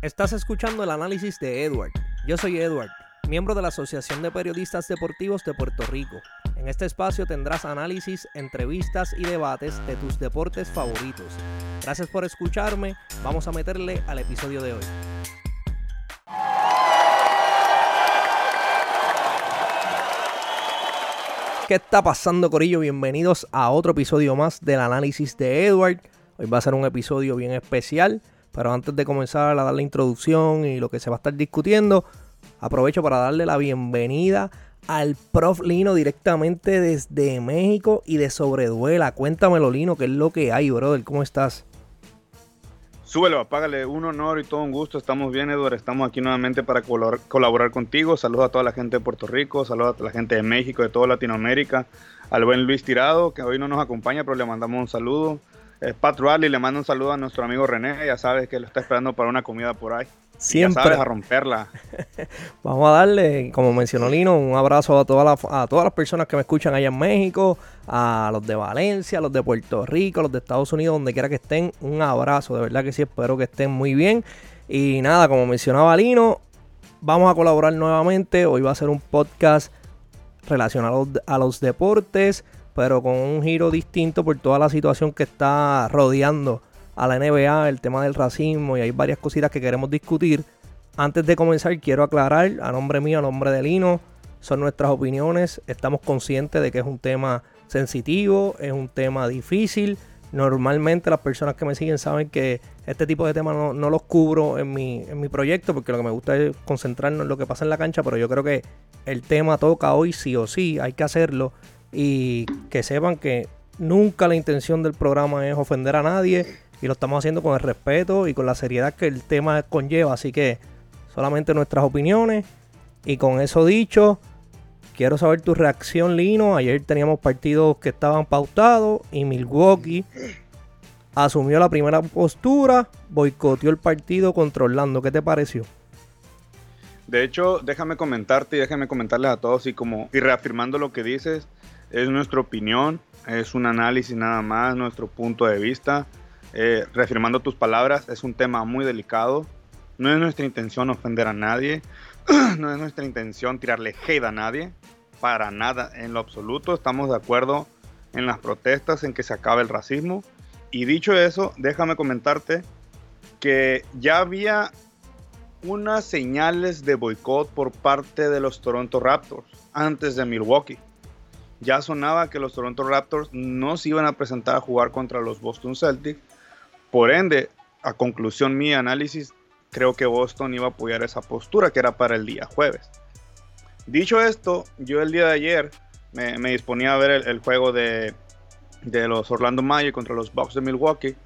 Estás escuchando el análisis de Edward. Yo soy Edward, miembro de la Asociación de Periodistas Deportivos de Puerto Rico. En este espacio tendrás análisis, entrevistas y debates de tus deportes favoritos. Gracias por escucharme. Vamos a meterle al episodio de hoy. ¿Qué está pasando, Corillo? Bienvenidos a otro episodio más del análisis de Edward. Hoy va a ser un episodio bien especial pero antes de comenzar a dar la introducción y lo que se va a estar discutiendo, aprovecho para darle la bienvenida al prof Lino directamente desde México y de Sobreduela. Cuéntamelo, Lino, qué es lo que hay, brother. ¿Cómo estás? Súbelo, apágale. Un honor y todo un gusto. Estamos bien, Edward. Estamos aquí nuevamente para colaborar, contigo. Saludos a toda la gente de Puerto Rico, saludos a la gente de México, de toda Latinoamérica. Al buen Luis Tirado, que hoy no nos acompaña, pero le mandamos un saludo. Pat Rally le mando un saludo a nuestro amigo René, ya sabes que lo está esperando para una comida por ahí. Siempre. Ya sabes, a romperla. Vamos a darle, como mencionó Lino, un abrazo a todas, las, a todas las personas que me escuchan allá en México, a los de Valencia, a los de Puerto Rico, a los de Estados Unidos, donde quiera que estén. Un abrazo, de verdad que sí, espero que estén muy bien. Y nada, como mencionaba Lino, vamos a colaborar nuevamente. Hoy va a ser un podcast relacionado a los deportes pero con un giro distinto por toda la situación que está rodeando a la NBA, el tema del racismo y hay varias cositas que queremos discutir. Antes de comenzar, quiero aclarar a nombre mío, a nombre de Lino, son nuestras opiniones. Estamos conscientes de que es un tema sensitivo, es un tema difícil. Normalmente las personas que me siguen saben que este tipo de temas no, no, los cubro en mi, en mi proyecto porque lo que me gusta es concentrarnos en lo que pasa en la cancha, pero yo creo que el tema toca hoy sí o sí, hay que hacerlo y que sepan que nunca la intención del programa es ofender a nadie y lo estamos haciendo con el respeto y con la seriedad que el tema conlleva. Así que solamente nuestras opiniones. Y con eso dicho, quiero saber tu reacción, Lino. Ayer teníamos partidos que estaban pautados y Milwaukee asumió la primera postura, boicoteó el partido contra Orlando. ¿Qué te pareció? De hecho, déjame comentarte y déjame comentarles a todos y como y reafirmando lo que dices, es nuestra opinión, es un análisis nada más, nuestro punto de vista. Eh, reafirmando tus palabras, es un tema muy delicado. No es nuestra intención ofender a nadie, no es nuestra intención tirarle hate a nadie, para nada, en lo absoluto. Estamos de acuerdo en las protestas, en que se acabe el racismo. Y dicho eso, déjame comentarte que ya había unas señales de boicot por parte de los Toronto Raptors antes de Milwaukee ya sonaba que los Toronto Raptors no se iban a presentar a jugar contra los Boston Celtics. Por ende, a conclusión mi análisis, creo que Boston iba a apoyar esa postura que era para el día jueves. Dicho esto, yo el día de ayer me, disponía a ver el, juego de, los Orlando Magic contra los Bucks de Milwaukee,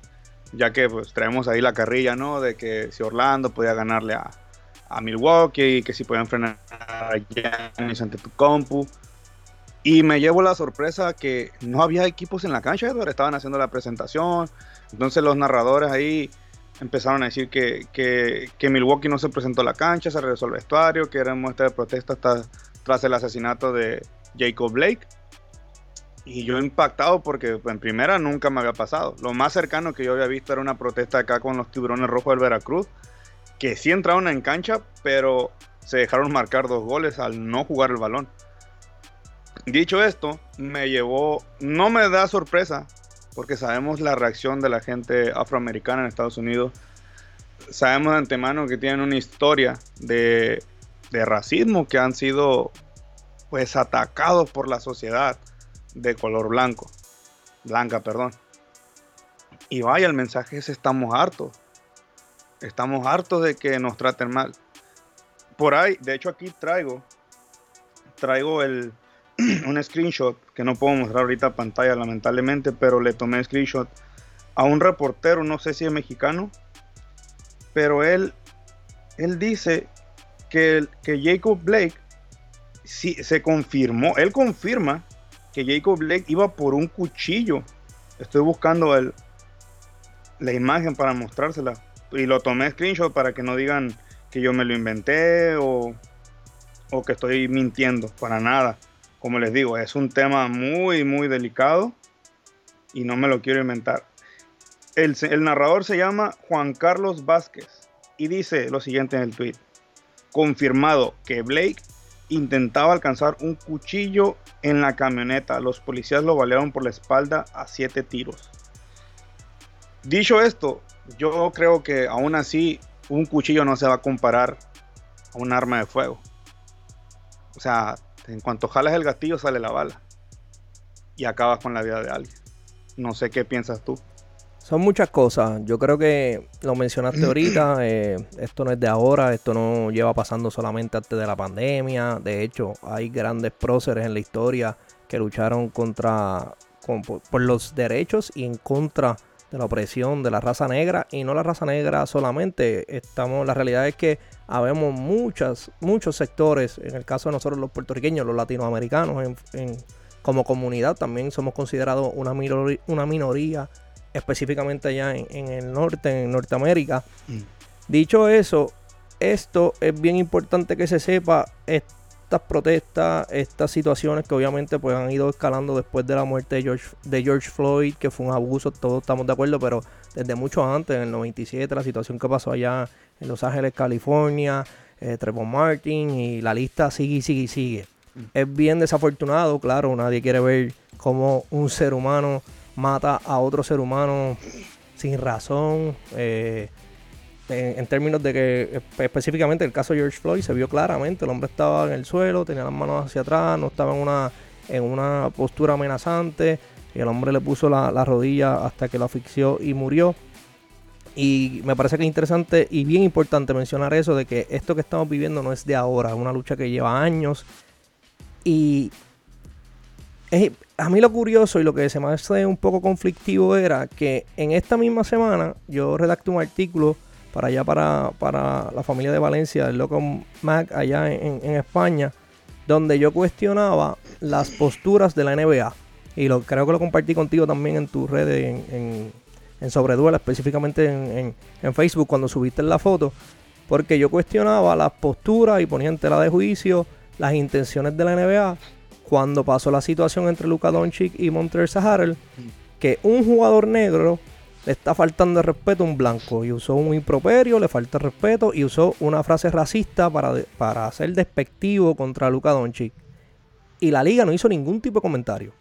ya que pues traemos ahí la carrilla, ¿no? De que si Orlando podía ganarle a, a Milwaukee que si podían frenar a Giannis ante tu compu. Y me llevo la sorpresa que no había equipos en la cancha, Edward. Estaban haciendo la presentación. Entonces los narradores ahí empezaron a decir que, que, Milwaukee no se presentó a la cancha, se regresó al vestuario, que era muestra de protesta tras el asesinato de Jacob Blake. Y yo impactado porque en primera nunca me había pasado. Lo más cercano que yo había visto era una protesta acá con los tiburones rojos del Veracruz, que sí entraron en cancha, pero se dejaron marcar dos goles al no jugar el balón. Dicho esto, me llevó, no me da sorpresa, porque sabemos la reacción de la gente afroamericana en Estados Unidos. Sabemos de antemano que tienen una historia de, racismo, que han sido pues atacados por la sociedad de color blanco, blanca, perdón. Y vaya, el mensaje es estamos hartos. Estamos hartos de que nos traten mal. Por ahí, de hecho aquí traigo, traigo el, un screenshot que no puedo mostrar ahorita a pantalla lamentablemente, pero le tomé screenshot a un reportero, no sé si es mexicano, pero él, él dice que, que Jacob Blake sí, se confirmó, él confirma que Jacob Blake iba por un cuchillo. Estoy buscando el, la imagen para mostrársela y lo tomé screenshot para que no digan que yo me lo inventé o, o que estoy mintiendo, para nada como les digo, es un tema muy, muy delicado y no me lo quiero inventar. El, narrador se llama Juan Carlos Vázquez. Y dice lo siguiente en el tweet. Confirmado que Blake intentaba alcanzar un cuchillo en la camioneta. Los policías lo balearon por la espalda a siete tiros. Dicho esto, yo creo que aún así un cuchillo no se va a comparar a un arma de fuego. O sea, en cuanto jalas el gatillo sale la bala y acabas con la vida de alguien. No sé qué piensas tú. Son muchas cosas. Yo creo que lo mencionaste ahorita. Eh, esto no es de ahora. Esto no lleva pasando solamente antes de la pandemia. De hecho, hay grandes próceres en la historia que lucharon contra por, los derechos y en contra de la opresión de la raza negra. Y no la raza negra solamente. Estamos, la realidad es que habemos muchas, muchos sectores. En el caso de nosotros los puertorriqueños, los latinoamericanos, en, como comunidad también somos considerados una, una minoría específicamente allá en, el norte, en Norteamérica. Mm. Dicho eso, esto es bien importante que se sepa. Estas protestas, estas situaciones que obviamente pues han ido escalando después de la muerte de George, de George Floyd, que fue un abuso, todos estamos de acuerdo, pero desde mucho antes, en el 97, la situación que pasó allá en Los Ángeles, California, eh, Trevor Martin y la lista sigue y sigue y sigue. Mm. Es bien desafortunado, claro, nadie quiere ver cómo un ser humano mata a otro ser humano sin razón. Eh, en, términos de que específicamente el caso de George Floyd se vio claramente, el hombre estaba en el suelo, tenía las manos hacia atrás, no estaba en una, en una postura amenazante y el hombre le puso la, la rodilla hasta que lo asfixió y murió. Y me parece que es interesante y bien importante mencionar eso de que esto que estamos viviendo no es de ahora, es una lucha que lleva años. Y a mí lo curioso y lo que se me hace un poco conflictivo era que en esta misma semana yo redacté un artículo para allá, para, para la familia de Valencia, el Loco Mac, allá en, España, donde yo cuestionaba las posturas de la NBA. Y lo, creo que lo compartí contigo también en tu red, en, en, Sobreduela, específicamente en, en, Facebook, cuando subiste la foto. Porque yo cuestionaba las posturas y ponía en tela de juicio las intenciones de la NBA cuando pasó la situación entre Luka Doncic y Montrezl Harrell, que un jugador negro le está faltando de respeto a un blanco y usó un improperio, le falta respeto y usó una frase racista para, para ser despectivo contra Luka Doncic. Y la liga no hizo ningún tipo de comentario.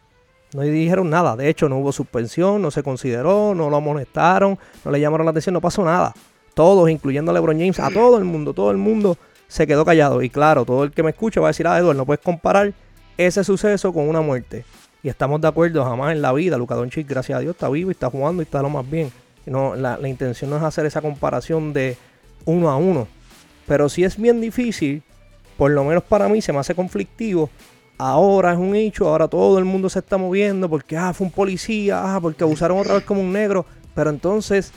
No dijeron nada. De hecho, no hubo suspensión, no se consideró, no lo amonestaron, no le llamaron la atención, no pasó nada. Todos, incluyendo a LeBron James, a todo el mundo, todo el mundo se quedó callado. Y claro, todo el que me escucha va a decir, ah, Edward, no puedes comparar ese suceso con una muerte. Y estamos de acuerdo, jamás en la vida. Luka Doncic, gracias a Dios, está vivo y está jugando y está lo más bien. No, la, intención no es hacer esa comparación de uno a uno. Pero si es bien difícil, por lo menos para mí se me hace conflictivo. Ahora es un hecho, ahora todo el mundo se está moviendo porque ah, fue un policía, ah, porque abusaron otra vez como un negro. Pero entonces,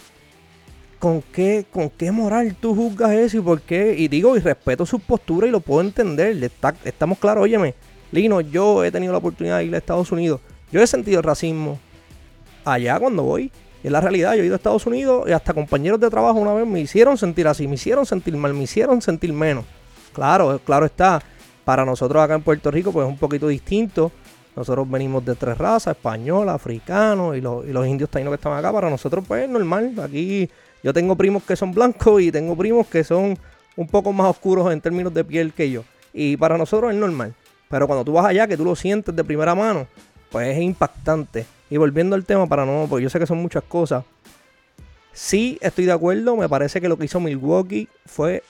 ¿con qué, con qué moral tú juzgas eso y por qué? Y digo, y respeto su postura y lo puedo entender. estamos claros, óyeme, Lino, yo he tenido la oportunidad de ir a Estados Unidos. Yo he sentido racismo allá cuando voy. Es la realidad, yo he ido a Estados Unidos y hasta compañeros de trabajo una vez me hicieron sentir así, me hicieron sentir mal, me hicieron sentir menos. Claro, claro está. Para nosotros acá en Puerto Rico, pues es un poquito distinto. Nosotros venimos de tres razas, español, africano y los, y los indios taínos que están acá. Para nosotros, pues es normal. Aquí yo tengo primos que son blancos y tengo primos que son un poco más oscuros en términos de piel que yo. Y para nosotros es normal. Pero cuando tú vas allá, que tú lo sientes de primera mano, pues es impactante. Y volviendo al tema, para no, porque yo sé que son muchas cosas. Sí, estoy de acuerdo. Me parece que lo que hizo Milwaukee fue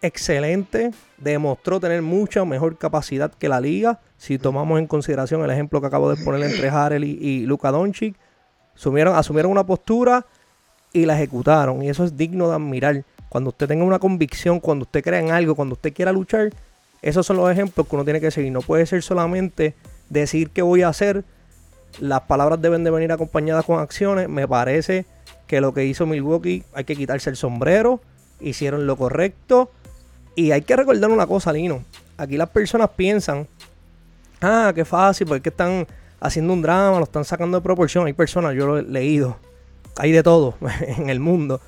excelente. Demostró tener mucha mejor capacidad que la liga. Si tomamos en consideración el ejemplo que acabo de poner entre Harrell y, y Luka Doncic, asumieron, asumieron una postura y la ejecutaron. Y eso es digno de admirar. Cuando usted tenga una convicción, cuando usted crea en algo, cuando usted quiera luchar, esos son los ejemplos que uno tiene que seguir. No puede ser solamente decir que voy a hacer. Las palabras deben de venir acompañadas con acciones. Me parece que lo que hizo Milwaukee hay que quitarse el sombrero. Hicieron lo correcto. Y hay que recordar una cosa, Lino. Aquí las personas piensan, ah, qué fácil, porque están haciendo un drama, lo están sacando de proporción. Hay personas, yo lo he leído, hay de todo en el mundo.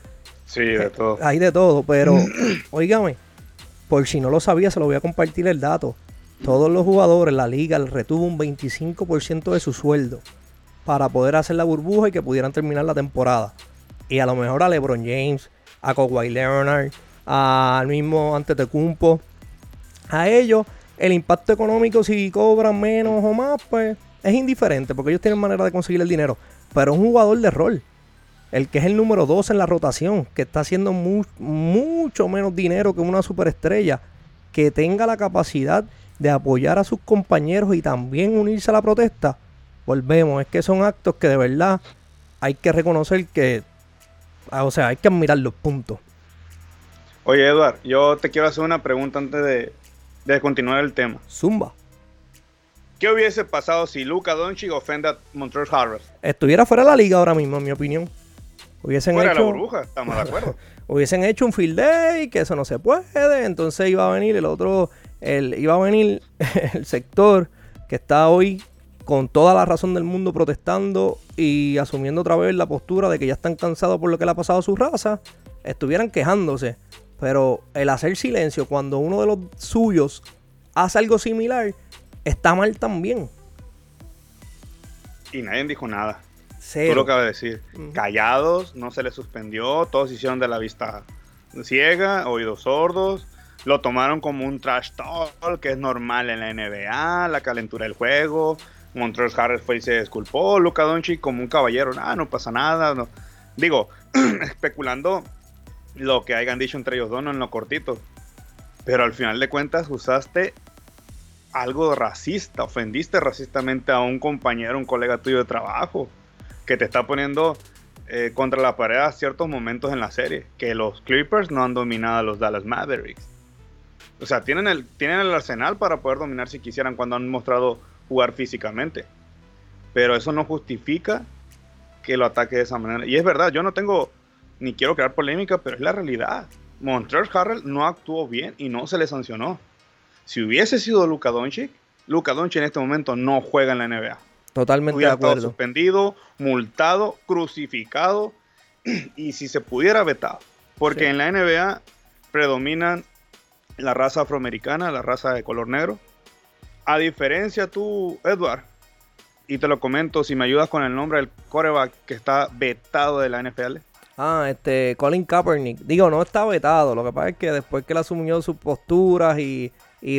Sí, de todo. Hay de todo, pero, oígame, por si no lo sabía, se lo voy a compartir el dato. Todos los jugadores, la liga retuvo un 25% de su sueldo para poder hacer la burbuja y que pudieran terminar la temporada. Y a lo mejor a LeBron James, a Kawhi Leonard, al mismo Antetokounmpo, a ellos el impacto económico si cobran menos o más, pues es indiferente porque ellos tienen manera de conseguir el dinero. Pero un jugador de rol, el que es el número 2 en la rotación, que está haciendo mucho menos dinero que una superestrella, que tenga la capacidad de apoyar a sus compañeros y también unirse a la protesta, volvemos, es que son actos que de verdad hay que reconocer que, o sea, hay que admirar los puntos. Oye, Eduard, yo te quiero hacer una pregunta antes de, de continuar el tema. Zumba. ¿Qué hubiese pasado si Luca Doncic ofende a Montreal Harvest? Estuviera fuera de la liga ahora mismo, en mi opinión. Hubiesen fuera hecho, de la burbuja, estamos de acuerdo. hubiesen hecho un field day, que eso no se puede. Entonces iba a venir el otro, el, iba a venir el sector que está hoy con toda la razón del mundo protestando y asumiendo otra vez la postura de que ya están cansados por lo que le ha pasado a su raza, estuvieran quejándose. Pero el hacer silencio cuando uno de los suyos hace algo similar, está mal también. Y nadie dijo nada. Tú lo acabas de decir. Callados, no se les suspendió, todos hicieron de la vista ciega, oídos sordos. Lo tomaron como un trash talk, que es normal en la NBA, la calentura del juego. Montreal Harris fue y se disculpó. Luca Doncic como un caballero, nada, no pasa nada. No. Digo, especulando lo que hayan dicho entre ellos dos, no en lo cortito. Pero al final de cuentas usaste algo racista, ofendiste racistamente a un compañero, un colega tuyo de trabajo, que te está poniendo eh, contra la pared a ciertos momentos en la serie, que los Clippers no han dominado a los Dallas Mavericks. O sea, tienen el, tienen el arsenal para poder dominar si quisieran cuando han mostrado jugar físicamente. Pero eso no justifica que lo ataque de esa manera. Y es verdad, yo no tengo ni quiero crear polémica, pero es la realidad. Montreal Harrell no actuó bien y no se le sancionó. Si hubiese sido Luka Doncic, Luka Doncic en este momento no juega en la NBA. Totalmente de acuerdo. Estado suspendido, multado, crucificado y si se pudiera vetado. Porque en la NBA predominan la raza afroamericana, la raza de color negro. A diferencia tú, Edward, y te lo comento, si me ayudas con el nombre del coreback que está vetado de la NFL. Ah, este, Colin Kaepernick. Digo, no está vetado. Lo que pasa es que después que él asumió sus posturas y,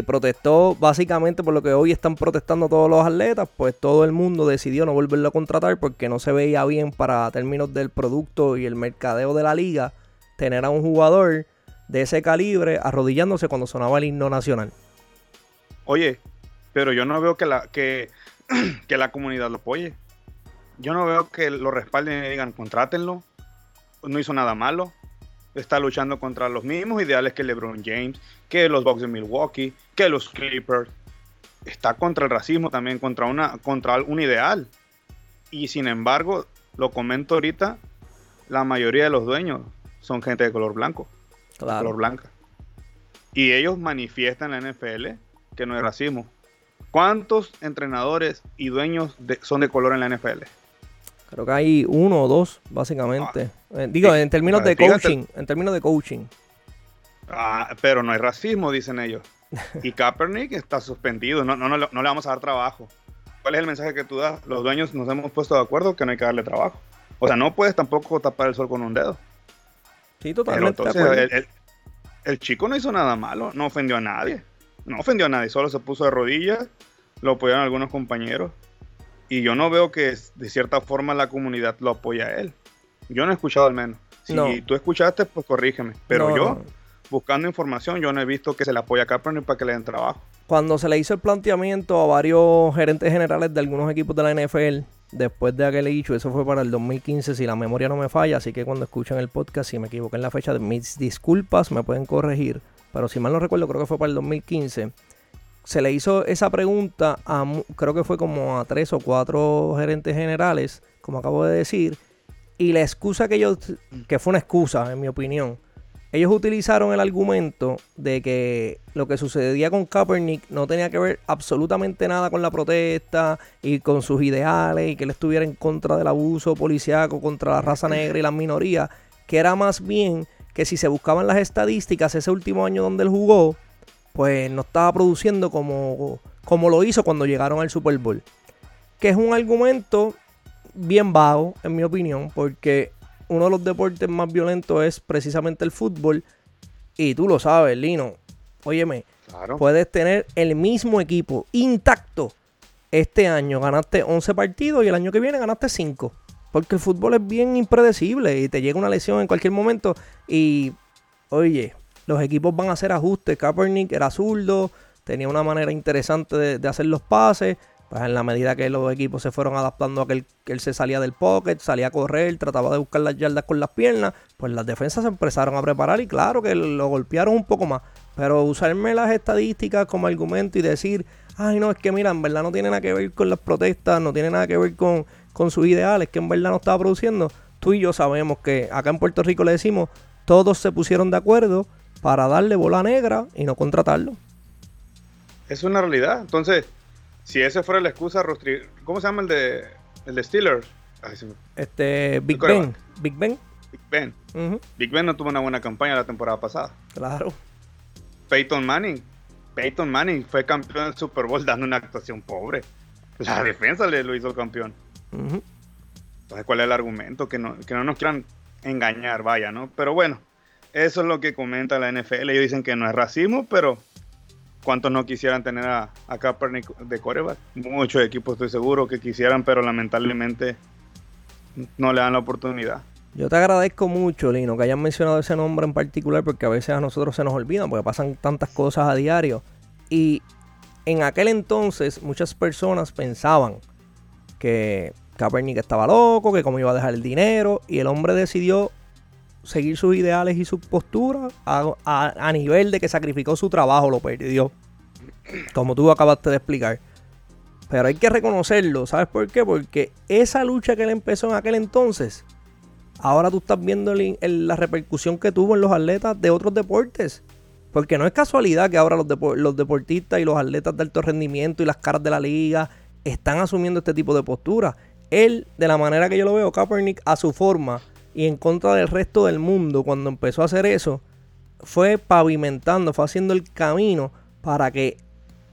protestó básicamente por lo que hoy están protestando todos los atletas, pues todo el mundo decidió no volverlo a contratar porque no se veía bien para términos del producto y el mercadeo de la liga tener a un jugador de ese calibre arrodillándose cuando sonaba el himno nacional. Oye, pero yo no veo que la, que, que la comunidad lo apoye. Yo no veo que lo respalden y digan, contrátenlo no hizo nada malo. Está luchando contra los mismos ideales que LeBron James, que los Bucks de Milwaukee, que los Clippers. Está contra el racismo también, contra, una, contra un ideal. Y sin embargo, lo comento ahorita, la mayoría de los dueños son gente de color blanco. Color blanca. Y ellos manifiestan en la NFL que no es racismo. ¿Cuántos entrenadores y dueños son de color en la NFL? Creo que hay uno o dos, básicamente. Ah, eh, digo, en términos de coaching. En términos de coaching. Ah, pero no hay racismo, dicen ellos. Y Kaepernick está suspendido. No, no, no, le vamos a dar trabajo. ¿Cuál es el mensaje que tú das? Los dueños nos hemos puesto de acuerdo que no hay que darle trabajo. O sea, no puedes tampoco tapar el sol con un dedo. Sí, totalmente. el, el, chico no hizo nada malo, no ofendió a nadie. No ofendió a nadie, solo se puso de rodillas, lo apoyaron algunos compañeros. Y yo no veo que de cierta forma la comunidad lo apoya a él. Yo no he escuchado al menos. Si tú escuchaste, pues corrígeme. Pero yo, buscando información, yo no he visto que se le apoya a Kaepernick para que le den trabajo. Cuando se le hizo el planteamiento a varios gerentes generales de algunos equipos de la NFL, después de aquel hecho, eso fue para el 2015, si la memoria no me falla, así que cuando escuchen el podcast, si me equivoqué en la fecha, mis disculpas, me pueden corregir. Pero si mal no recuerdo, creo que fue para el 2015 se le hizo esa pregunta a, creo que fue como a tres o cuatro gerentes generales, como acabo de decir, y la excusa que ellos, que fue una excusa en mi opinión, ellos utilizaron el argumento de que lo que sucedía con Kaepernick no tenía que ver absolutamente nada con la protesta y con sus ideales y que él estuviera en contra del abuso policiaco contra la raza negra y las minorías, que era más bien que si se buscaban las estadísticas ese último año donde él jugó, pues no estaba produciendo como, como lo hizo cuando llegaron al Super Bowl. Que es un argumento bien vago, en mi opinión, porque uno de los deportes más violentos es precisamente el fútbol. Y tú lo sabes, Lino. Óyeme, puedes tener el mismo equipo intacto. Este año ganaste 11 partidos y el año que viene ganaste 5. Porque el fútbol es bien impredecible y te llega una lesión en cualquier momento. Y, oye, los equipos van a hacer ajustes. Kaepernick era zurdo, tenía una manera interesante de, hacer los pases. Pues en la medida que los equipos se fueron adaptando a que él, se salía del pocket, salía a correr, trataba de buscar las yardas con las piernas, pues las defensas se empezaron a preparar y claro que lo golpearon un poco más. Pero usarme las estadísticas como argumento y decir, ay no, es que mira, en verdad no tiene nada que ver con las protestas, no tiene nada que ver con, con sus ideales, que en verdad no estaba produciendo. Tú y yo sabemos que acá en Puerto Rico le decimos, todos se pusieron de acuerdo para darle bola negra y no contratarlo. Es una realidad. Entonces, si esa fuera la excusa, ¿cómo se llama el de, el de Steelers? Este, Big Ben. Big Ben. Big Ben. Big Ben no tuvo una buena campaña la temporada pasada. Claro. Peyton Manning. Peyton Manning fue campeón del Super Bowl dando una actuación pobre. La defensa le lo hizo campeón. Entonces, ¿cuál es el argumento? Que no, que no nos quieran engañar, vaya, ¿no? Pero bueno, eso es lo que comenta la NFL. Ellos dicen que no es racismo, pero ¿cuántos no quisieran tener a, Kaepernick de coreback? Muchos equipos estoy seguro que quisieran, pero lamentablemente no le dan la oportunidad. Yo te agradezco mucho, Lino, que hayan mencionado ese nombre en particular, porque a veces a nosotros se nos olvidan, porque pasan tantas cosas a diario. Y en aquel entonces muchas personas pensaban que Kaepernick estaba loco, que cómo iba a dejar el dinero, y el hombre decidió seguir sus ideales y sus posturas a, nivel de que sacrificó su trabajo, lo perdió. Como tú acabaste de explicar. Pero hay que reconocerlo, ¿sabes por qué? Porque esa lucha que él empezó en aquel entonces, ahora tú estás viendo la repercusión que tuvo en los atletas de otros deportes. Porque no es casualidad que ahora los, los deportistas y los atletas de alto rendimiento y las caras de la liga están asumiendo este tipo de postura. Él, de la manera que yo lo veo, Kaepernick, a su forma, y en contra del resto del mundo cuando empezó a hacer eso, fue pavimentando, fue haciendo el camino para que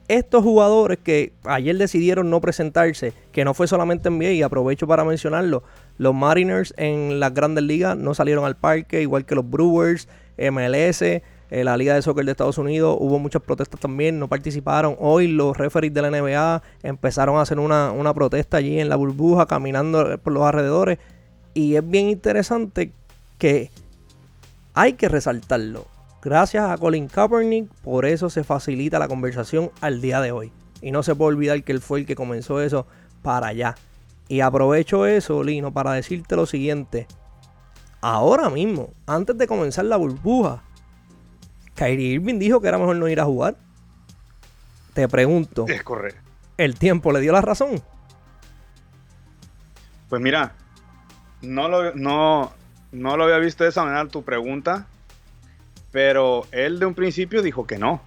estos jugadores que ayer decidieron no presentarse, que no fue solamente NBA, y aprovecho para mencionarlo, los Mariners en las grandes ligas no salieron al parque, igual que los Brewers, MLS, eh, la Liga de Soccer de Estados Unidos, hubo muchas protestas también, no participaron. Hoy los referees de la NBA empezaron a hacer una, una protesta allí en la burbuja, caminando por los alrededores. Y es bien interesante que hay que resaltarlo. Gracias a Colin Kaepernick, por eso se facilita la conversación al día de hoy. Y no se puede olvidar que él fue el que comenzó eso para allá. Y aprovecho eso, Lino, para decirte lo siguiente. Ahora mismo, antes de comenzar la burbuja, Kyrie Irving dijo que era mejor no ir a jugar. Te pregunto. Es correcto. ¿El tiempo le dio la razón? Pues mira, no lo, no, no lo había visto de esa manera tu pregunta, pero él de un principio dijo que no,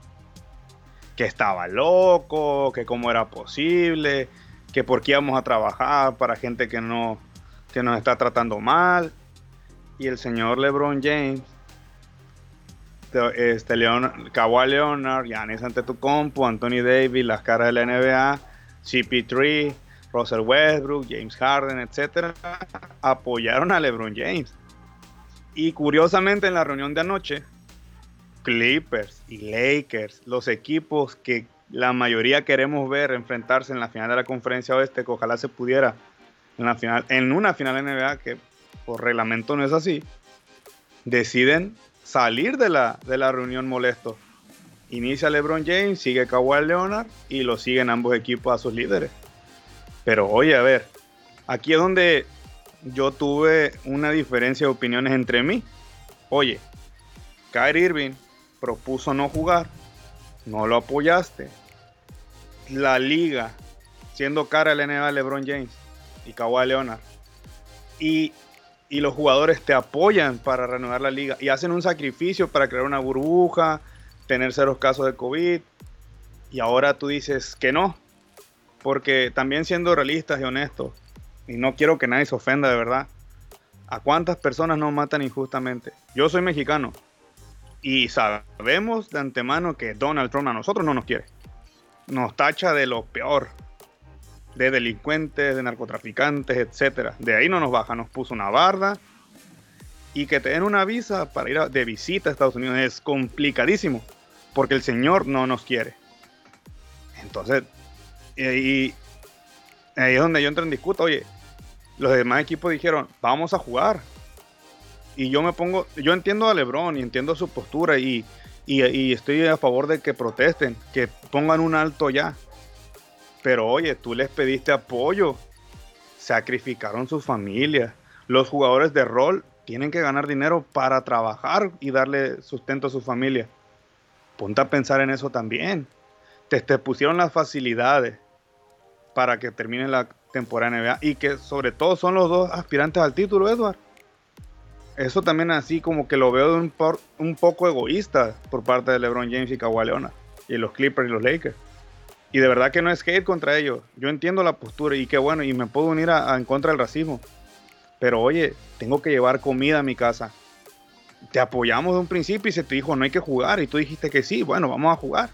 que estaba loco, que cómo era posible, que por qué íbamos a trabajar para gente que no que nos está tratando mal. Y el señor LeBron James, este Leon, Kawhi Leonard, Giannis Antetokounmpo, Anthony Davis, las caras de la NBA, CP3, Russell Westbrook, James Harden, etcétera, apoyaron a LeBron James. Y curiosamente en la reunión de anoche, Clippers y Lakers, los equipos que la mayoría queremos ver enfrentarse en la final de la conferencia oeste, que ojalá se pudiera en, la final, en una final NBA, que por reglamento no es así, deciden salir de la, de la reunión molesto. Inicia LeBron James, sigue Kawhi Leonard y lo siguen ambos equipos a sus líderes. Pero oye, a ver, aquí es donde yo tuve una diferencia de opiniones entre mí. Oye, Kyrie Irving propuso no jugar, no lo apoyaste. La liga, siendo cara el NBA LeBron James y Kawhi Leonard, y, y los jugadores te apoyan para renovar la liga y hacen un sacrificio para crear una burbuja, tener ceros casos de COVID, y ahora tú dices que no, porque también siendo realistas y honestos, y no quiero que nadie se ofenda de verdad, ¿a cuántas personas nos matan injustamente? Yo soy mexicano y sabemos de antemano que Donald Trump a nosotros no nos quiere. Nos tacha de lo peor, de delincuentes, de narcotraficantes, etc. De ahí no nos baja, nos puso una barda y que te den una visa para ir de visita a Estados Unidos es complicadísimo, porque el Señor no nos quiere. Entonces, y, ahí es donde yo entro en disputa, oye, los demás equipos dijeron, vamos a jugar. Y yo me pongo, yo entiendo a Lebron y entiendo su postura y, y estoy a favor de que protesten, que pongan un alto ya. Pero oye, tú les pediste apoyo, sacrificaron sus familias. Los jugadores de rol tienen que ganar dinero para trabajar y darle sustento a su familia. Ponte a pensar en eso también. Te, te pusieron las facilidades para que termine la temporada NBA y que sobre todo son los dos aspirantes al título, Edward. Eso también así como que lo veo de un, poco egoísta por parte de LeBron James y Kawhi Leonard y los Clippers y los Lakers. Y de verdad que no es hate contra ellos. Yo entiendo la postura y qué bueno, y me puedo unir en contra del racismo. Pero oye, tengo que llevar comida a mi casa. Te apoyamos de un principio y se te dijo no hay que jugar y tú dijiste que sí, bueno, vamos a jugar.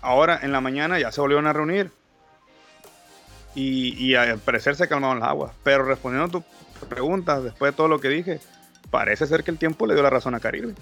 Ahora en la mañana ya se volvieron a reunir y, y al parecer se calmaron las aguas. Pero respondiendo a tu pregunta, después de todo lo que dije, parece ser que el tiempo le dio la razón a Caribe.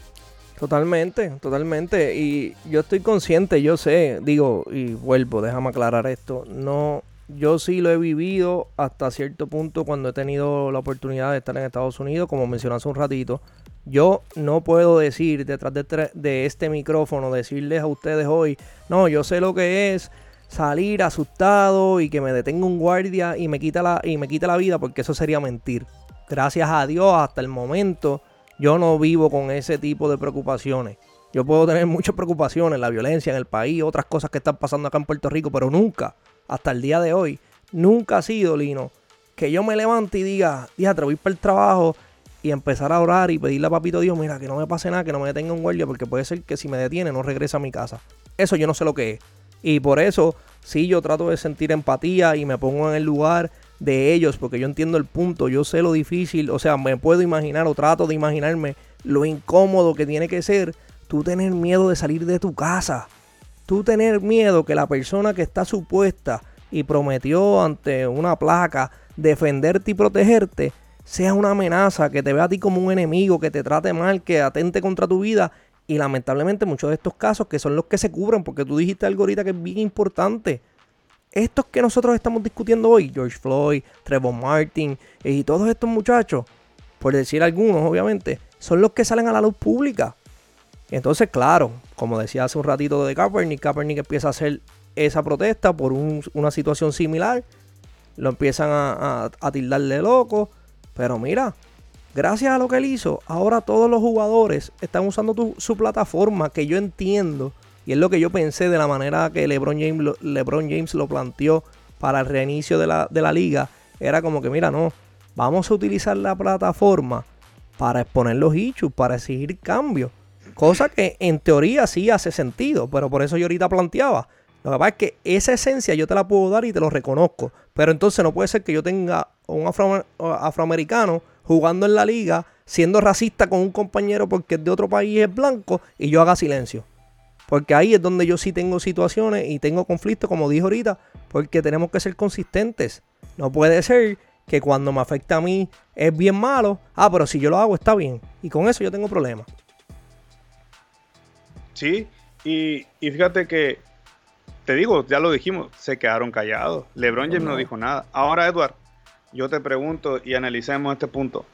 Totalmente, totalmente. Y yo estoy consciente, yo sé, digo, y vuelvo, déjame aclarar esto. No, yo sí lo he vivido hasta cierto punto cuando he tenido la oportunidad de estar en Estados Unidos, como mencioné hace un ratito. Yo no puedo decir detrás de, este micrófono, decirles a ustedes hoy, no, yo sé lo que es salir asustado y que me detenga un guardia y me quita la, y me quita la vida, porque eso sería mentir. Gracias a Dios, hasta el momento, yo no vivo con ese tipo de preocupaciones. Yo puedo tener muchas preocupaciones, la violencia en el país, otras cosas que están pasando acá en Puerto Rico, pero nunca hasta el día de hoy, nunca ha sido, Lino, que yo me levante y diga, te voy para el trabajo y empezar a orar y pedirle a Papito Dios, mira, que no me pase nada, que no me detenga un guardia, porque puede ser que si me detiene no regrese a mi casa. Eso yo no sé lo que es. Y por eso, sí, yo trato de sentir empatía y me pongo en el lugar de ellos, porque yo entiendo el punto, yo sé lo difícil, o sea, me puedo imaginar o trato de imaginarme lo incómodo que tiene que ser tú tener miedo de salir de tu casa tú tener miedo que la persona que está supuesta y prometió ante una placa defenderte y protegerte sea una amenaza, que te vea a ti como un enemigo, que te trate mal, que atente contra tu vida. Y lamentablemente muchos de estos casos que son los que se cubren, porque tú dijiste algo ahorita que es bien importante. Estos que nosotros estamos discutiendo hoy, George Floyd, Trevor Martin y todos estos muchachos, por decir algunos obviamente, son los que salen a la luz pública. Entonces, claro, como decía hace un ratito de Kaepernick, Kaepernick empieza a hacer esa protesta por una situación similar. Lo empiezan a, a, tildarle loco. Pero mira, gracias a lo que él hizo, ahora todos los jugadores están usando su plataforma, que yo entiendo, y es lo que yo pensé de la manera que LeBron James, LeBron James lo planteó para el reinicio de la, de la liga. Era como que, mira, no, vamos a utilizar la plataforma para exponer los issues, para exigir cambios. Cosa que en teoría sí hace sentido, pero por eso yo ahorita planteaba. Lo que pasa es que esa esencia yo te la puedo dar y te lo reconozco. Pero entonces no puede ser que yo tenga un afroamericano jugando en la liga, siendo racista con un compañero porque es de otro país es blanco y yo haga silencio. Porque ahí es donde yo sí tengo situaciones y tengo conflictos, como dije ahorita, porque tenemos que ser consistentes. No puede ser que cuando me afecta a mí es bien malo. Ah, pero si yo lo hago está bien. Y con eso yo tengo problemas. Sí, y, fíjate que, te digo, ya lo dijimos, se quedaron callados. LeBron James no dijo nada. Ahora, Edward, yo te pregunto y analicemos este punto.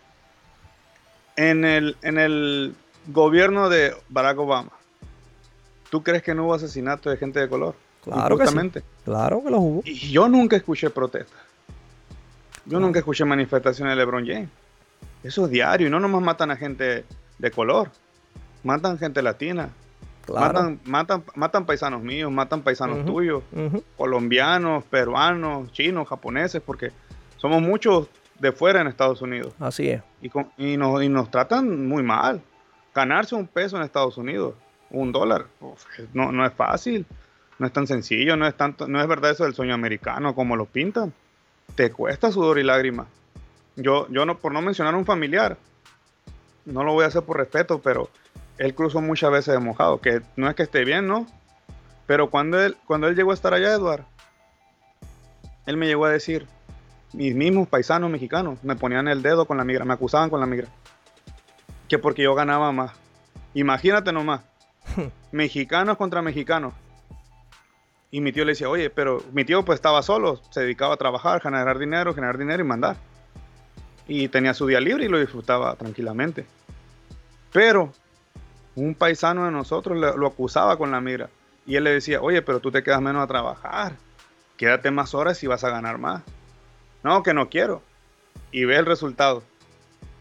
En el, en el gobierno de Barack Obama, ¿tú crees que no hubo asesinato de gente de color? Claro que sí. Claro que lo hubo. Y yo nunca escuché protestas. Yo nunca escuché manifestaciones de LeBron James. Eso es diario y no nomás matan a gente de color. Matan gente latina, Matan, matan, matan paisanos míos, matan paisanos tuyos, colombianos, peruanos, chinos, japoneses, porque somos muchos de fuera en Estados Unidos. Así es. Y, nos, y nos tratan muy mal. Ganarse un peso en Estados Unidos, un dólar, no, no es fácil, no es tan sencillo, no es, tanto, no es verdad eso del sueño americano como lo pintan. Te cuesta sudor y lágrimas. Yo, yo no, por no mencionar un familiar, no lo voy a hacer por respeto, pero él cruzó muchas veces de mojado, que no es que esté bien, ¿no? Pero cuando él, cuando él llegó a estar allá, Eduard, él me llegó a decir, mis mismos paisanos mexicanos me ponían el dedo con la migra, me acusaban con la migra. que porque yo ganaba más. Imagínate nomás, mexicanos contra mexicanos. Y mi tío le decía, oye, pero mi tío pues estaba solo, se dedicaba a trabajar, generar dinero, generar dinero y mandar. Y tenía su día libre y lo disfrutaba tranquilamente. Pero un paisano de nosotros lo acusaba con la mira. Y él le decía, oye, pero tú te quedas menos a trabajar. Quédate más horas y vas a ganar más. No, que no quiero. Y ve el resultado.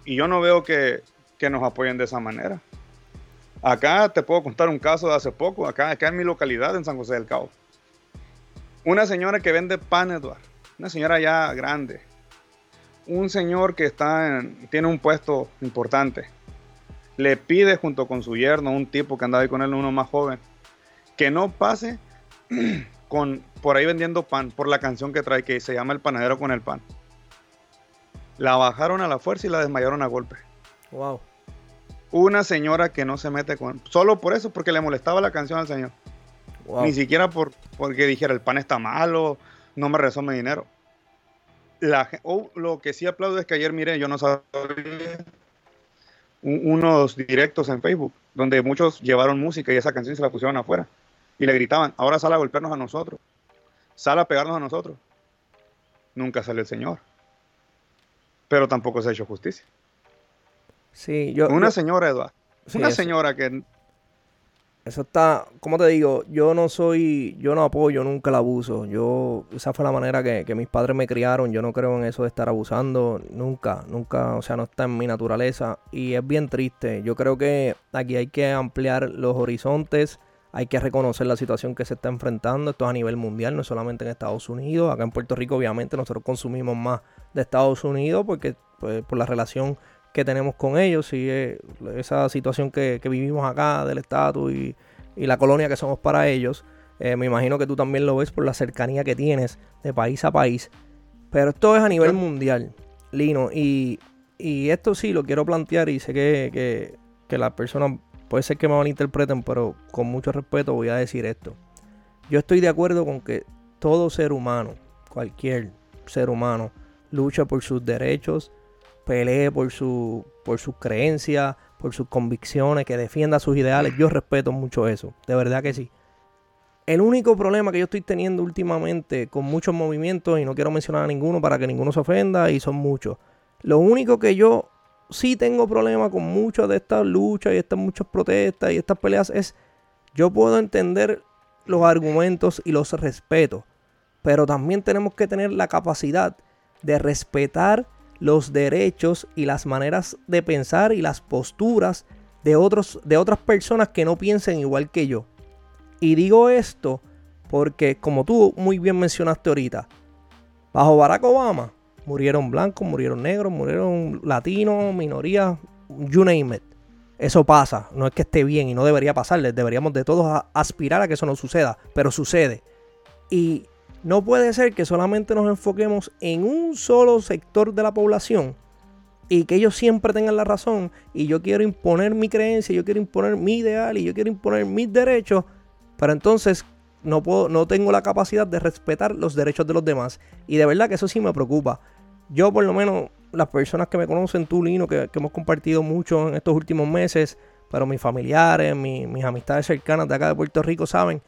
Y yo no veo que, que nos apoyen de esa manera. Acá te puedo contar un caso de hace poco, acá, acá en mi localidad, en San José del Cabo. Una señora que vende pan, Eduardo. Una señora ya grande. Un señor que está tiene un puesto importante. Le pide junto con su yerno, un tipo que andaba ahí con él, uno más joven, que no pase con, por ahí vendiendo pan por la canción que trae que se llama El panadero con el pan. La bajaron a la fuerza y la desmayaron a golpe. Wow. Una señora que no se mete con. Solo por eso, porque le molestaba la canción al señor. Ni siquiera por, porque dijera el pan está malo, no me resome dinero. La, lo que sí aplaudo es que ayer miré, yo no sabía, unos directos en Facebook, donde muchos llevaron música y esa canción se la pusieron afuera. Y le gritaban, ahora sale a golpearnos a nosotros, sale a pegarnos a nosotros. Nunca sale el Señor. Pero tampoco se ha hecho justicia. Sí, yo. Una señora, Eduardo. una señora que eso está, como te digo, yo no soy, yo no apoyo nunca el abuso. Yo, esa fue la manera que, mis padres me criaron. Yo no creo en eso de estar abusando, nunca, nunca, o sea, no está en mi naturaleza. Y es bien triste. Yo creo que aquí hay que ampliar los horizontes, hay que reconocer la situación que se está enfrentando. Esto es a nivel mundial, no solamente en Estados Unidos. Acá en Puerto Rico, obviamente, nosotros consumimos más de Estados Unidos porque, pues, por la relación que tenemos con ellos y eh, esa situación que, vivimos acá del estatus y, la colonia que somos para ellos. Eh, me imagino que tú también lo ves por la cercanía que tienes de país a país. Pero esto es a nivel mundial, Lino. Y, esto sí lo quiero plantear y sé que, que, que las personas puede ser que me malinterpreten, pero con mucho respeto voy a decir esto. Yo estoy de acuerdo con que todo ser humano, cualquier ser humano, lucha por sus derechos, pelee por, su, por sus creencias, por sus convicciones, que defienda sus ideales. Yo respeto mucho eso, de verdad que sí. El único problema que yo estoy teniendo últimamente con muchos movimientos, y no quiero mencionar a ninguno para que ninguno se ofenda, y son muchos. Lo único que yo sí tengo problema con muchas de estas luchas y estas muchas protestas y estas peleas es, yo puedo entender los argumentos y los respeto, pero también tenemos que tener la capacidad de respetar los derechos y las maneras de pensar y las posturas de, otros, de otras personas que no piensen igual que yo. Y digo esto porque, como tú muy bien mencionaste ahorita, bajo Barack Obama murieron blancos, murieron negros, murieron latinos, minorías, you name it. Eso pasa, no es que esté bien y no debería pasarles, deberíamos de todos aspirar a que eso no suceda, pero sucede. Y no puede ser que solamente nos enfoquemos en un solo sector de la población y que ellos siempre tengan la razón y yo quiero imponer mi creencia, yo quiero imponer mi ideal y yo quiero imponer mis derechos, pero entonces no, puedo, no tengo la capacidad de respetar los derechos de los demás. Y de verdad que eso sí me preocupa. Yo por lo menos, las personas que me conocen, tú Lino, que, hemos compartido mucho en estos últimos meses, pero mis familiares, mis amistades cercanas de acá de Puerto Rico saben,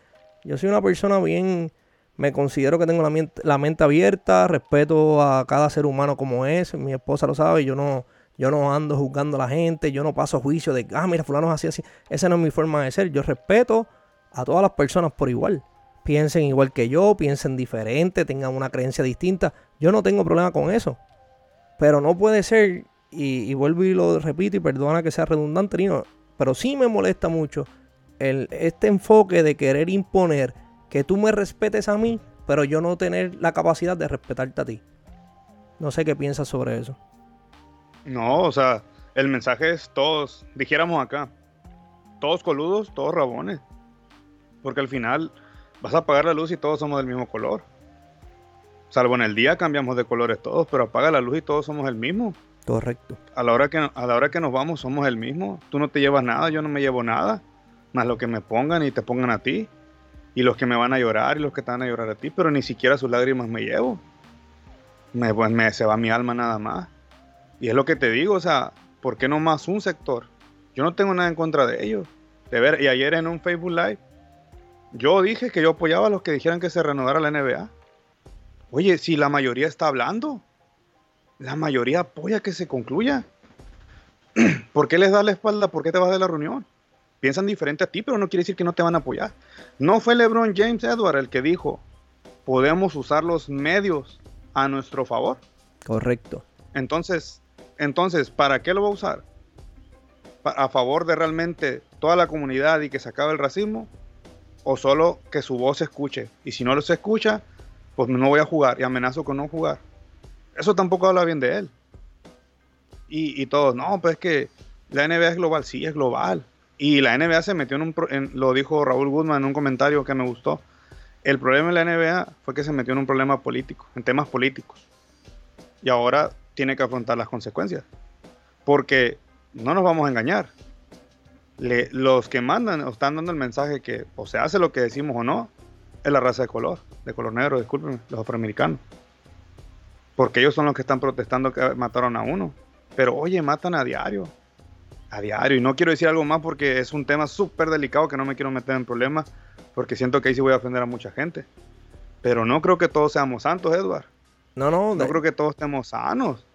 yo soy una persona bien me considero que tengo la mente, abierta, respeto a cada ser humano como es, mi esposa lo sabe, yo no, yo no ando juzgando a la gente, yo no paso juicio de, ah, mira, fulano es así, así. Esa no es mi forma de ser, yo respeto a todas las personas por igual. Piensen igual que yo, piensen diferente, tengan una creencia distinta. Yo no tengo problema con eso. Pero no puede ser, y, vuelvo y lo repito y perdona que sea redundante, pero sí me molesta mucho el, este enfoque de querer imponer que tú me respetes a mí, pero yo no tener la capacidad de respetarte a ti. No sé qué piensas sobre eso. No, o sea, el mensaje es todos, dijéramos acá, todos coludos, todos rabones. Porque al final vas a apagar la luz y todos somos del mismo color. Salvo en el día cambiamos de colores todos, pero apaga la luz y todos somos el mismo. Correcto. A la hora que, a la hora que nos vamos somos el mismo. Tú no te llevas nada, yo no me llevo nada. Más lo que me pongan y te pongan a ti y los que me van a llorar y los que te van a llorar a ti, pero ni siquiera sus lágrimas me llevo. Me, pues me, se va mi alma nada más. Y es lo que te digo, o sea, ¿por qué no más un sector? Yo no tengo nada en contra de ellos. De ver, y ayer en un Facebook Live, yo dije que yo apoyaba a los que dijeran que se reanudara la NBA. Oye, si la mayoría está hablando, la mayoría apoya que se concluya. ¿Por qué les da la espalda? ¿Por qué te vas de la reunión? Piensan diferente a ti, pero no quiere decir que no te van a apoyar. No fue LeBron James Edward el que dijo, podemos usar los medios a nuestro favor. Correcto. Entonces, entonces, ¿para qué lo va a usar? ¿A favor de realmente toda la comunidad y que se acabe el racismo? ¿O solo que su voz se escuche? Y si no se escucha, pues no voy a jugar y amenazo con no jugar. Eso tampoco habla bien de él. Y, todos, no, pues es que la NBA es global, sí, es global. Y la NBA se metió en un, lo dijo Raúl Guzmán en un comentario que me gustó. El problema de la NBA fue que se metió en un problema político, en temas políticos. Y ahora tiene que afrontar las consecuencias. Porque no nos vamos a engañar. Los que mandan o están dando el mensaje que o se hace lo que decimos o no, es la raza de color, de color negro, discúlpenme, los afroamericanos. Porque ellos son los que están protestando que mataron a uno. Pero oye, matan a diario. A diario. Y no quiero decir algo más porque es un tema súper delicado que no me quiero meter en problemas. Porque siento que ahí sí voy a ofender a mucha gente. Pero no creo que todos seamos santos, Edward. No, no. No creo que todos estemos sanos.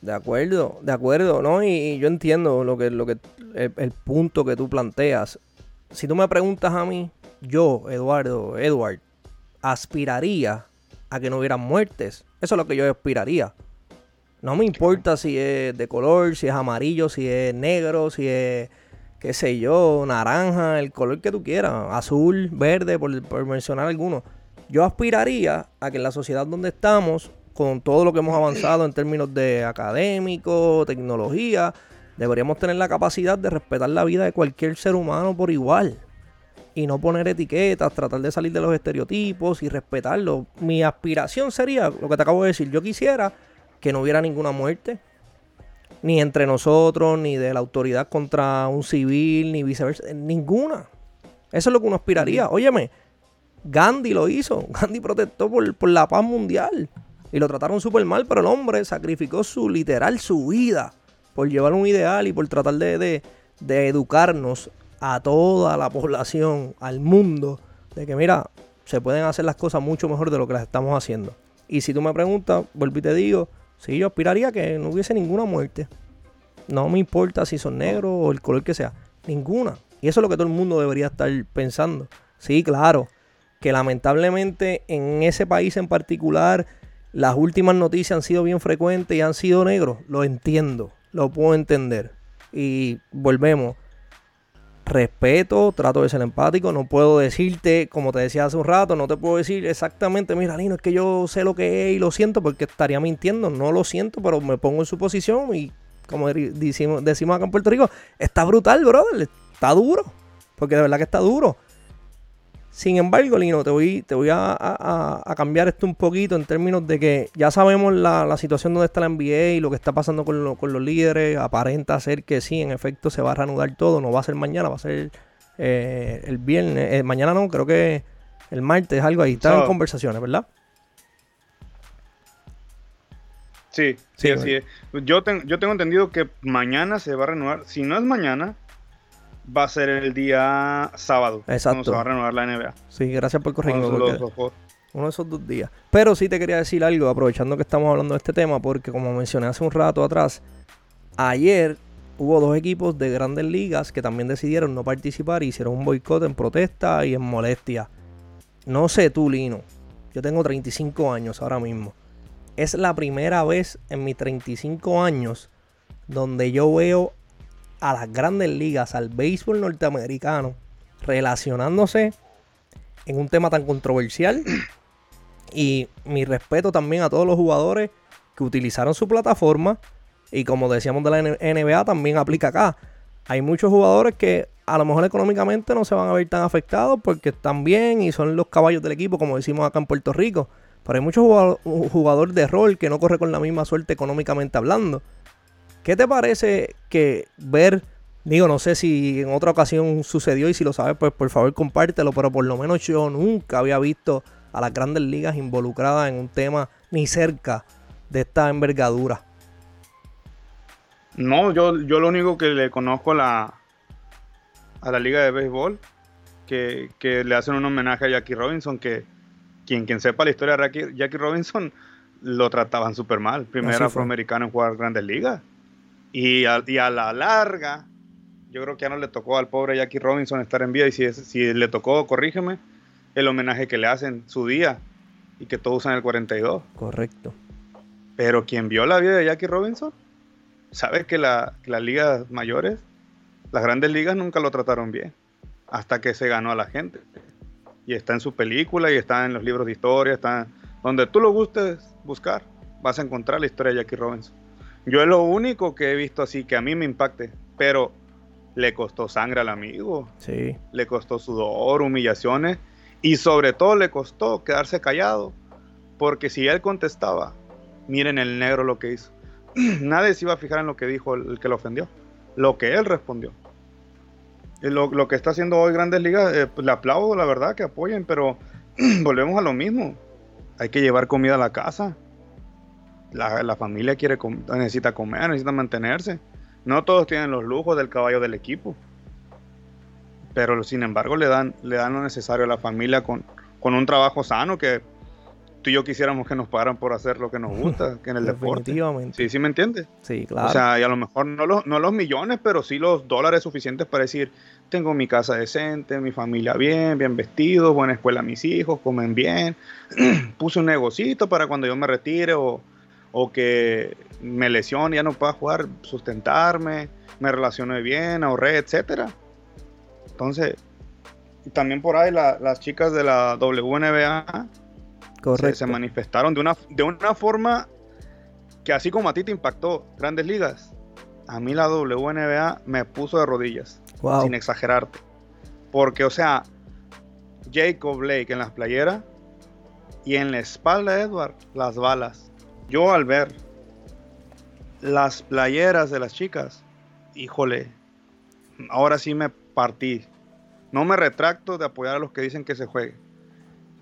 De acuerdo, de acuerdo, ¿no? Y, yo entiendo lo que, lo que, el, punto que tú planteas. Si tú me preguntas a mí, yo, Eduardo, Edward, aspiraría a que no hubieran muertes. Eso es lo que yo aspiraría. No me importa si es de color, si es amarillo, si es negro, si es, qué sé yo, naranja, el color que tú quieras, azul, verde, por, mencionar alguno. Yo aspiraría a que en la sociedad donde estamos, con todo lo que hemos avanzado en términos de académico, tecnología, deberíamos tener la capacidad de respetar la vida de cualquier ser humano por igual. Y no poner etiquetas, tratar de salir de los estereotipos y respetarlo. Mi aspiración sería, lo que te acabo de decir, yo quisiera que no hubiera ninguna muerte, ni entre nosotros, ni de la autoridad contra un civil, ni viceversa, ninguna. Eso es lo que uno aspiraría. Óyeme, Gandhi lo hizo, Gandhi protestó por, la paz mundial y lo trataron súper mal, pero el hombre sacrificó su literal, su vida, por llevar un ideal y por tratar de, de educarnos a toda la población, al mundo, de que mira, se pueden hacer las cosas mucho mejor de lo que las estamos haciendo. Y si tú me preguntas, vuelvo y te digo, Sí, yo aspiraría que no hubiese ninguna muerte. No me importa si son negros o el color que sea. Ninguna. Y eso es lo que todo el mundo debería estar pensando. Sí, claro. Que lamentablemente en ese país en particular las últimas noticias han sido bien frecuentes y han sido negros. Lo entiendo. Lo puedo entender. Y volvemos respeto, trato de ser empático, no puedo decirte, como te decía hace un rato, no te puedo decir exactamente, mira, Lino, es que yo sé lo que es y lo siento porque estaría mintiendo, no lo siento, pero me pongo en su posición y como decimos, decimos acá en Puerto Rico, está brutal, brother, está duro, porque de verdad que está duro. Sin embargo, Lino, te voy, te voy a, cambiar esto un poquito en términos de que ya sabemos la, situación donde está la NBA y lo que está pasando con, los líderes. Aparenta ser que sí, en efecto, se va a reanudar todo. No va a ser mañana, va a ser eh, el viernes. Eh, mañana no, creo que el martes, algo ahí. Están en conversaciones, ¿verdad? Sí, sí, así es. Yo, yo tengo entendido que mañana se va a reanudar. Si no es mañana, va a ser el día sábado. Exacto. Cuando se va a renovar la NBA. Sí, gracias por corregirme. Uno de esos dos días. Pero sí te quería decir algo, aprovechando que estamos hablando de este tema, porque como mencioné hace un rato atrás, ayer hubo dos equipos de grandes ligas que también decidieron no participar y hicieron un boicot en protesta y en molestia. No sé tú, Lino. Yo tengo 35 años ahora mismo. Es la primera vez en mis 35 años donde yo veo a las grandes ligas, al béisbol norteamericano, relacionándose en un tema tan controversial. Y mi respeto también a todos los jugadores que utilizaron su plataforma. Y como decíamos de la NBA, también aplica acá. Hay muchos jugadores que a lo mejor económicamente no se van a ver tan afectados porque están bien y son los caballos del equipo, como decimos acá en Puerto Rico. Pero hay muchos jugadores de rol que no corre con la misma suerte económicamente hablando. ¿Qué te parece que ver, digo, no sé si en otra ocasión sucedió y si lo sabes, pues por favor compártelo, pero por lo menos yo nunca había visto a las grandes ligas involucradas en un tema ni cerca de esta envergadura. No, yo, yo lo único que le conozco a la, a la liga de béisbol, que, que le hacen un homenaje a Jackie Robinson, que quien, quien sepa la historia de Jackie, Robinson lo trataban súper mal. Primer afroamericano en jugar grandes ligas. Y a, y a, la larga, yo creo que ya no le tocó al pobre Jackie Robinson estar en vida. Y si, si le tocó, corrígeme, el homenaje que le hacen su día y que todos usan el 42. Correcto. Pero quien vio la vida de Jackie Robinson, sabe que, la, que las ligas mayores, las grandes ligas nunca lo trataron bien. Hasta que se ganó a la gente y está en su película y está en los libros de historia, está donde tú lo gustes buscar, vas a encontrar la historia de Jackie Robinson. Yo es lo único que he visto así que a mí me impacte, pero le costó sangre al amigo, sí. le costó sudor, humillaciones y sobre todo le costó quedarse callado, porque si él contestaba, miren el negro lo que hizo. Nadie se iba a fijar en lo que dijo el que lo ofendió, lo que él respondió. Lo, lo, que está haciendo hoy Grandes Ligas, eh, pues, le aplaudo, la verdad, que apoyen, pero volvemos a lo mismo. Hay que llevar comida a la casa. La, la familia quiere necesita comer, necesita mantenerse. No todos tienen los lujos del caballo del equipo. Pero sin embargo le dan, le dan lo necesario a la familia con, con un trabajo sano que tú y yo quisiéramos que nos pagaran por hacer lo que nos gusta, que en el deporte. Sí, sí me entiendes. Sí, claro. O sea, y a lo mejor no los, no los millones, pero sí los dólares suficientes para decir, tengo mi casa decente, mi familia bien, bien vestido, buena escuela a mis hijos, comen bien, puse un negocito para cuando yo me retire o, o que me lesione, ya no pueda jugar, sustentarme, me relacione bien, ahorré, etcétera. Entonces, también por ahí las chicas de la WNBA se, manifestaron de una, de una forma que así como a ti te impactó Grandes Ligas, a mí la WNBA me puso de rodillas, sin exagerarte. Porque, o sea, Jacob Blake en las playeras y en la espalda de Edward las balas. Yo al ver las playeras de las chicas, híjole, ahora sí me partí. No me retracto de apoyar a los que dicen que se juegue.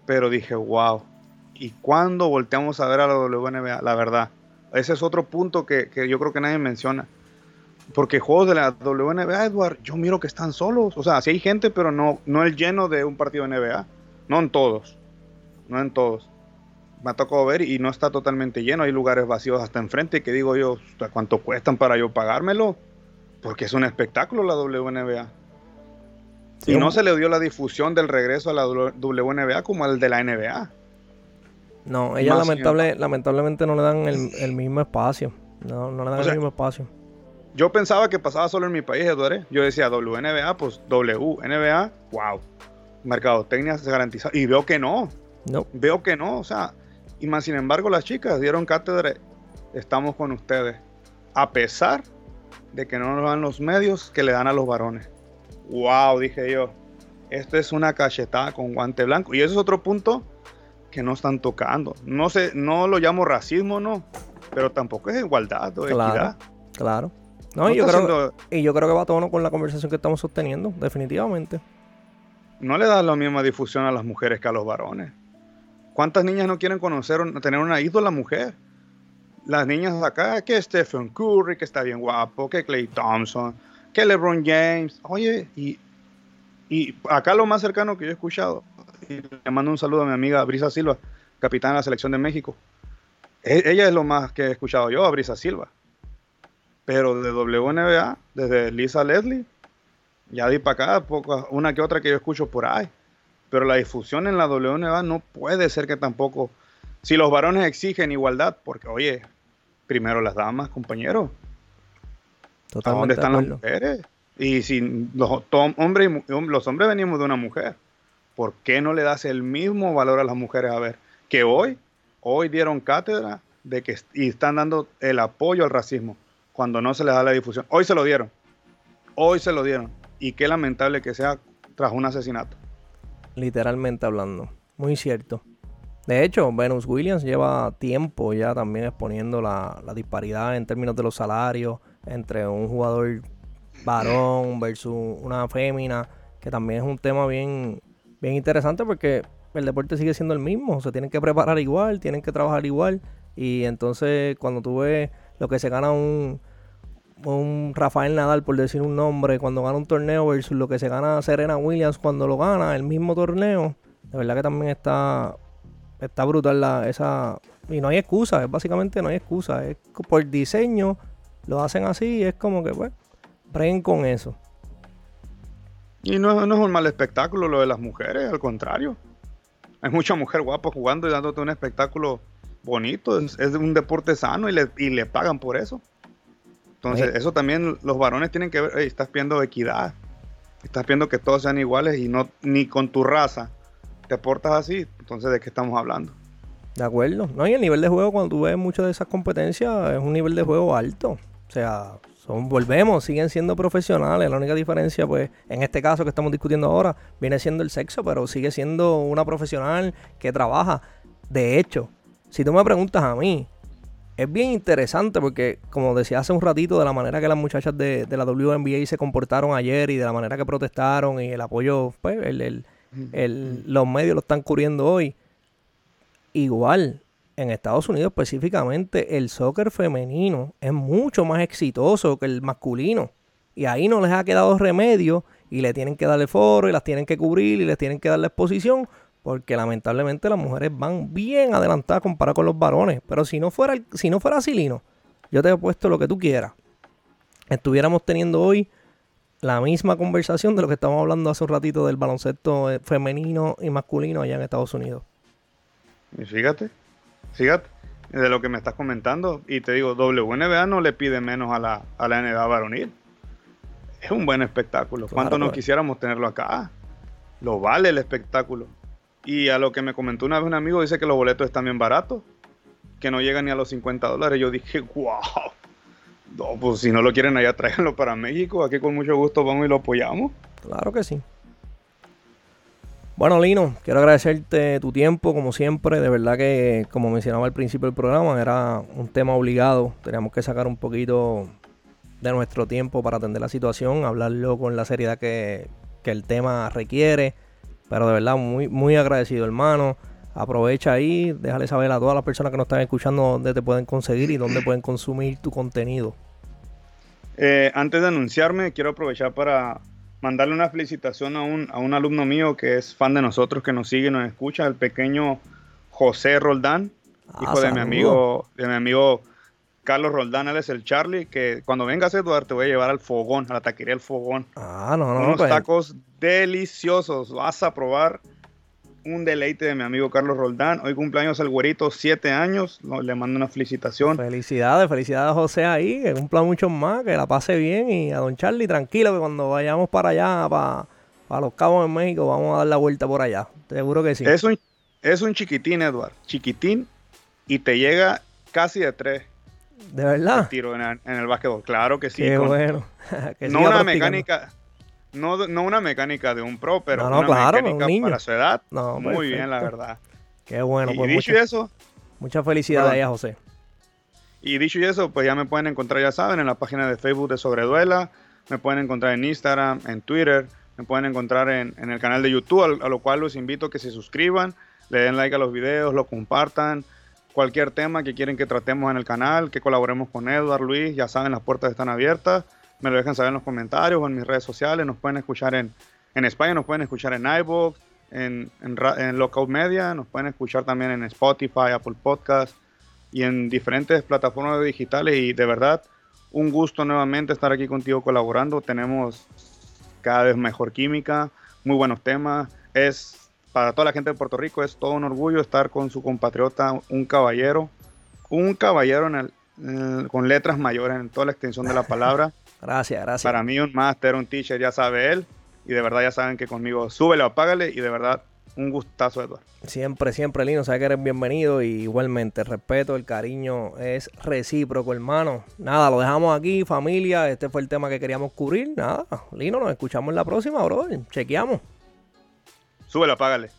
Pero dije, wow, y cuando volteamos a ver a la WNBA, la verdad. Ese es otro punto que, yo creo que nadie menciona. Porque juegos de la WNBA, Edward, yo miro que están solos. O sea, sí hay gente, pero no, no el lleno de un partido de NBA. No en todos. No en todos. Me ha tocado ver y no está totalmente lleno. Hay lugares vacíos hasta enfrente que digo yo, ¿cuánto cuestan para yo pagármelo? Porque es un espectáculo la WNBA. y no se le dio la difusión del regreso a la WNBA como al de la NBA. No, ella lamentable, lamentablemente no le dan el, mismo espacio. No, no le dan el mismo espacio. Yo pensaba que pasaba solo en mi país, Eduardo. Yo decía WNBA, pues WNBA, wow. Mercadotecnia se garantiza. Y veo que no. No. Veo que no. O sea, y más sin embargo, las chicas dieron cátedra. Estamos con ustedes. A pesar de que no nos dan los medios que le dan a los varones. Wow, dije yo. Esto es una cachetada con guante blanco. Y ese es otro punto que no están tocando. No sé, no lo llamo racismo, no, pero tampoco es igualdad o claro, equidad. Claro. No, y, yo creo, y yo creo que va a tono con la conversación que estamos sosteniendo, definitivamente. No le da la misma difusión a las mujeres que a los varones. ¿Cuántas niñas no quieren conocer, tener una ídola mujer? Las niñas acá, que Stephen Curry, que está bien guapo, que Clay Thompson, que LeBron James. Oye, y, y acá lo más cercano que yo he escuchado, le mando un saludo a mi amiga Brisa Silva, capitana de la selección de México. E, ella es lo más que he escuchado yo, a Brisa Silva. Pero de WNBA, desde Lisa Leslie, ya di para acá, una que otra que yo escucho por ahí. Pero la difusión en la WNBA no puede ser que tampoco. Si los varones exigen igualdad, porque oye, primero las damas, compañeros. ¿Dónde están las mujeres? Y si los hombres, los hombres venimos de una mujer. ¿por qué no le das el mismo valor a las mujeres? A ver, que hoy, hoy dieron cátedra de que y están dando el apoyo al racismo cuando no se les da la difusión. Hoy se lo dieron. Hoy se lo dieron. Y qué lamentable que sea tras un asesinato. Literalmente hablando. Muy cierto. De hecho, Venus Williams lleva tiempo ya también exponiendo la, disparidad en términos de los salarios entre un jugador varón versus una fémina, que también es un tema bien, bien interesante porque el deporte sigue siendo el mismo. Se tienen que preparar igual, tienen que trabajar igual. Y entonces cuando tú ves lo que se gana un, un Rafael Nadal, por decir un nombre, cuando gana un torneo versus lo que se gana Serena Williams cuando lo gana, el mismo torneo, de verdad que también está, está brutal la, esa... Y no hay excusa, es básicamente no hay excusa, es por diseño, lo hacen así, es como que, pues, preguen con eso. Y no, no es un mal espectáculo lo de las mujeres, al contrario. Hay mucha mujer guapa jugando y dándote un espectáculo bonito, es, un deporte sano y le, y le pagan por eso. Entonces, eso también los varones tienen que ver, estás viendo equidad, estás viendo que todos sean iguales y no ni con tu raza te portas así, entonces ¿de qué estamos hablando? De acuerdo, no, y el nivel de juego cuando tú ves muchas de esas competencias es un nivel de juego alto, o sea, son, volvemos, siguen siendo profesionales, la única diferencia pues en este caso que estamos discutiendo ahora viene siendo el sexo, pero sigue siendo una profesional que trabaja. De hecho, si tú me preguntas a mí, es bien interesante porque, como decía hace un ratito, de la manera que las muchachas de, la WNBA se comportaron ayer y de la manera que protestaron y el apoyo, pues, los medios lo están cubriendo hoy. Igual, en Estados Unidos específicamente, el soccer femenino es mucho más exitoso que el masculino. Y ahí no les ha quedado remedio y le tienen que darle foro y las tienen que cubrir y les tienen que darle exposición porque lamentablemente las mujeres van bien adelantadas comparado con los varones. Pero si no fuera, si no fuera Silino, yo te he puesto lo que tú quieras. Estuviéramos teniendo hoy la misma conversación de lo que estábamos hablando hace un ratito del baloncesto eh, femenino y masculino allá en Estados Unidos. Y fíjate, fíjate, de lo que me estás comentando, y te digo, WNBA no le pide menos a la, a la NBA varonil. Es un buen espectáculo. ¿Cuánto no pues. quisiéramos tenerlo acá? Lo vale el espectáculo. Y a lo que me comentó una vez un amigo, dice que los boletos están bien baratos, que no llegan ni a los 50 dólares. Yo dije, wow, no, pues si no lo quieren allá, tráiganlo para México. Aquí con mucho gusto vamos y lo apoyamos. Claro que sí. Bueno, Lino, quiero agradecerte tu tiempo, como siempre. De verdad que, como mencionaba al principio del programa, era un tema obligado. Teníamos que sacar un poquito de nuestro tiempo para atender la situación, hablarlo con la seriedad que, que el tema requiere. Pero de verdad, muy, muy agradecido, hermano. Aprovecha ahí, déjale saber a todas las personas que nos están escuchando dónde te pueden conseguir y dónde pueden consumir tu contenido. Eh, antes de anunciarme, quiero aprovechar para mandarle una felicitación a un, a un alumno mío que es fan de nosotros, que nos sigue y nos escucha, el pequeño José Roldán, ah, hijo de mi amigo, de mi amigo Carlos Roldán, él es el Charlie, que cuando vengas Eduardo te voy a llevar al fogón, a la taquería El Fogón. Ah, no, no. Unos pues. tacos deliciosos, vas a probar un deleite de mi amigo Carlos Roldán. Hoy cumpleaños el güerito, siete años. Le mando una felicitación. Felicidades, felicidades a José ahí, que cumpla mucho más, que la pase bien. Y a don Charlie, tranquilo, que cuando vayamos para allá, para, para Los Cabos en México, vamos a dar la vuelta por allá. Seguro que sí. Es un, es un chiquitín, Eduard. Chiquitín y te llega casi de tres. ¿De verdad? tiro en el, en básquetbol, claro que sí. Qué bueno. no una mecánica, no, una mecánica de un pro, pero una mecánica para su edad. muy bien, la verdad. Qué bueno. Y, pues dicho eso. Mucha felicidad ahí a José. Y dicho eso, pues ya me pueden encontrar, ya saben, en la página de Facebook de Sobreduela. Me pueden encontrar en Instagram, en Twitter. Me pueden encontrar en, el canal de YouTube, a lo cual los invito a que se suscriban, le den like a los videos, lo compartan cualquier tema que quieren que tratemos en el canal, que colaboremos con Edward, Luis, ya saben, las puertas están abiertas. Me lo dejan saber en los comentarios o en mis redes sociales. Nos pueden escuchar en, en España, nos pueden escuchar en iVoox, en, en, en Lockout Media, nos pueden escuchar también en Spotify, Apple Podcast y en diferentes plataformas digitales. Y de verdad, un gusto nuevamente estar aquí contigo colaborando. Tenemos cada vez mejor química, muy buenos temas. Es para toda la gente de Puerto Rico es todo un orgullo estar con su compatriota, un caballero, un caballero con letras mayores en toda la extensión de la palabra. gracias, gracias. Para mí un máster, un teacher, ya sabe él. Y de verdad ya saben que conmigo súbele o apágale. Y de verdad, un gustazo, Eduardo. Siempre, siempre, Lino. Sabes que eres bienvenido. Y igualmente, el respeto, el cariño es recíproco, hermano. Nada, lo dejamos aquí, familia. Este fue el tema que queríamos cubrir. Nada, Lino, nos escuchamos en la próxima, bro. Chequeamos. Súbelo, apágale.